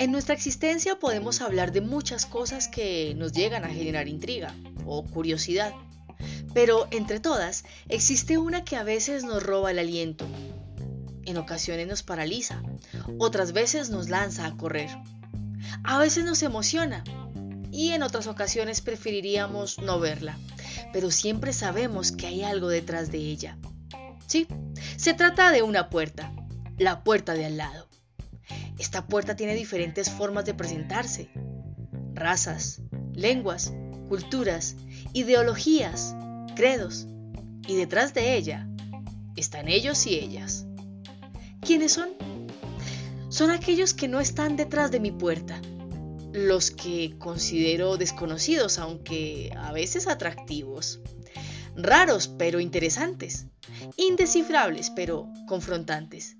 En nuestra existencia podemos hablar de muchas cosas que nos llegan a generar intriga o curiosidad, pero entre todas existe una que a veces nos roba el aliento, en ocasiones nos paraliza, otras veces nos lanza a correr, a veces nos emociona y en otras ocasiones preferiríamos no verla, pero siempre sabemos que hay algo detrás de ella. Sí, se trata de una puerta, la puerta de al lado. Esta puerta tiene diferentes formas de presentarse. Razas, lenguas, culturas, ideologías, credos. Y detrás de ella están ellos y ellas. ¿Quiénes son? Son aquellos que no están detrás de mi puerta. Los que considero desconocidos, aunque a veces atractivos. Raros, pero interesantes. Indescifrables, pero confrontantes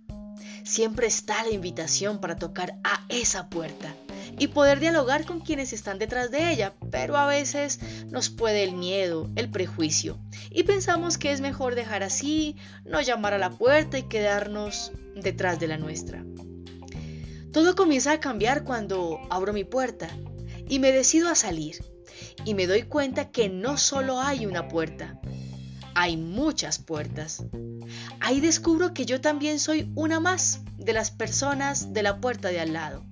siempre está la invitación para tocar a esa puerta y poder dialogar con quienes están detrás de ella, pero a veces nos puede el miedo, el prejuicio, y pensamos que es mejor dejar así, no llamar a la puerta y quedarnos detrás de la nuestra. Todo comienza a cambiar cuando abro mi puerta y me decido a salir y me doy cuenta que no solo hay una puerta, hay muchas puertas. Ahí descubro que yo también soy una más de las personas de la puerta de al lado.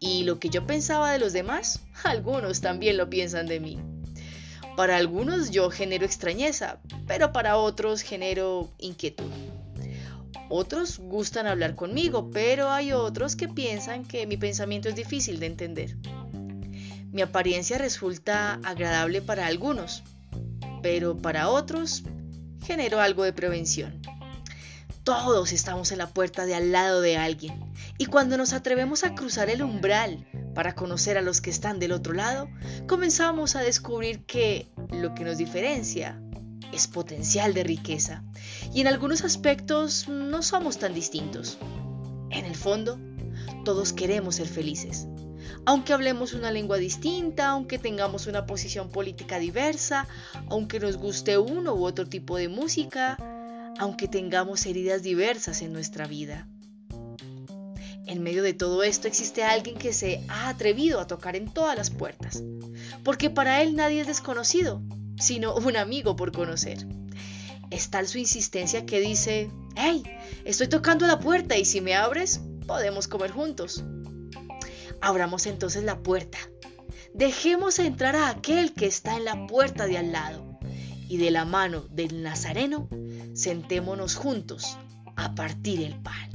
Y lo que yo pensaba de los demás, algunos también lo piensan de mí. Para algunos yo genero extrañeza, pero para otros genero inquietud. Otros gustan hablar conmigo, pero hay otros que piensan que mi pensamiento es difícil de entender. Mi apariencia resulta agradable para algunos, pero para otros genero algo de prevención. Todos estamos en la puerta de al lado de alguien y cuando nos atrevemos a cruzar el umbral para conocer a los que están del otro lado, comenzamos a descubrir que lo que nos diferencia es potencial de riqueza y en algunos aspectos no somos tan distintos. En el fondo, todos queremos ser felices. Aunque hablemos una lengua distinta, aunque tengamos una posición política diversa, aunque nos guste uno u otro tipo de música, aunque tengamos heridas diversas en nuestra vida. En medio de todo esto existe alguien que se ha atrevido a tocar en todas las puertas, porque para él nadie es desconocido, sino un amigo por conocer. Es tal su insistencia que dice, hey, estoy tocando la puerta y si me abres, podemos comer juntos. Abramos entonces la puerta. Dejemos entrar a aquel que está en la puerta de al lado y de la mano del Nazareno sentémonos juntos a partir el pan.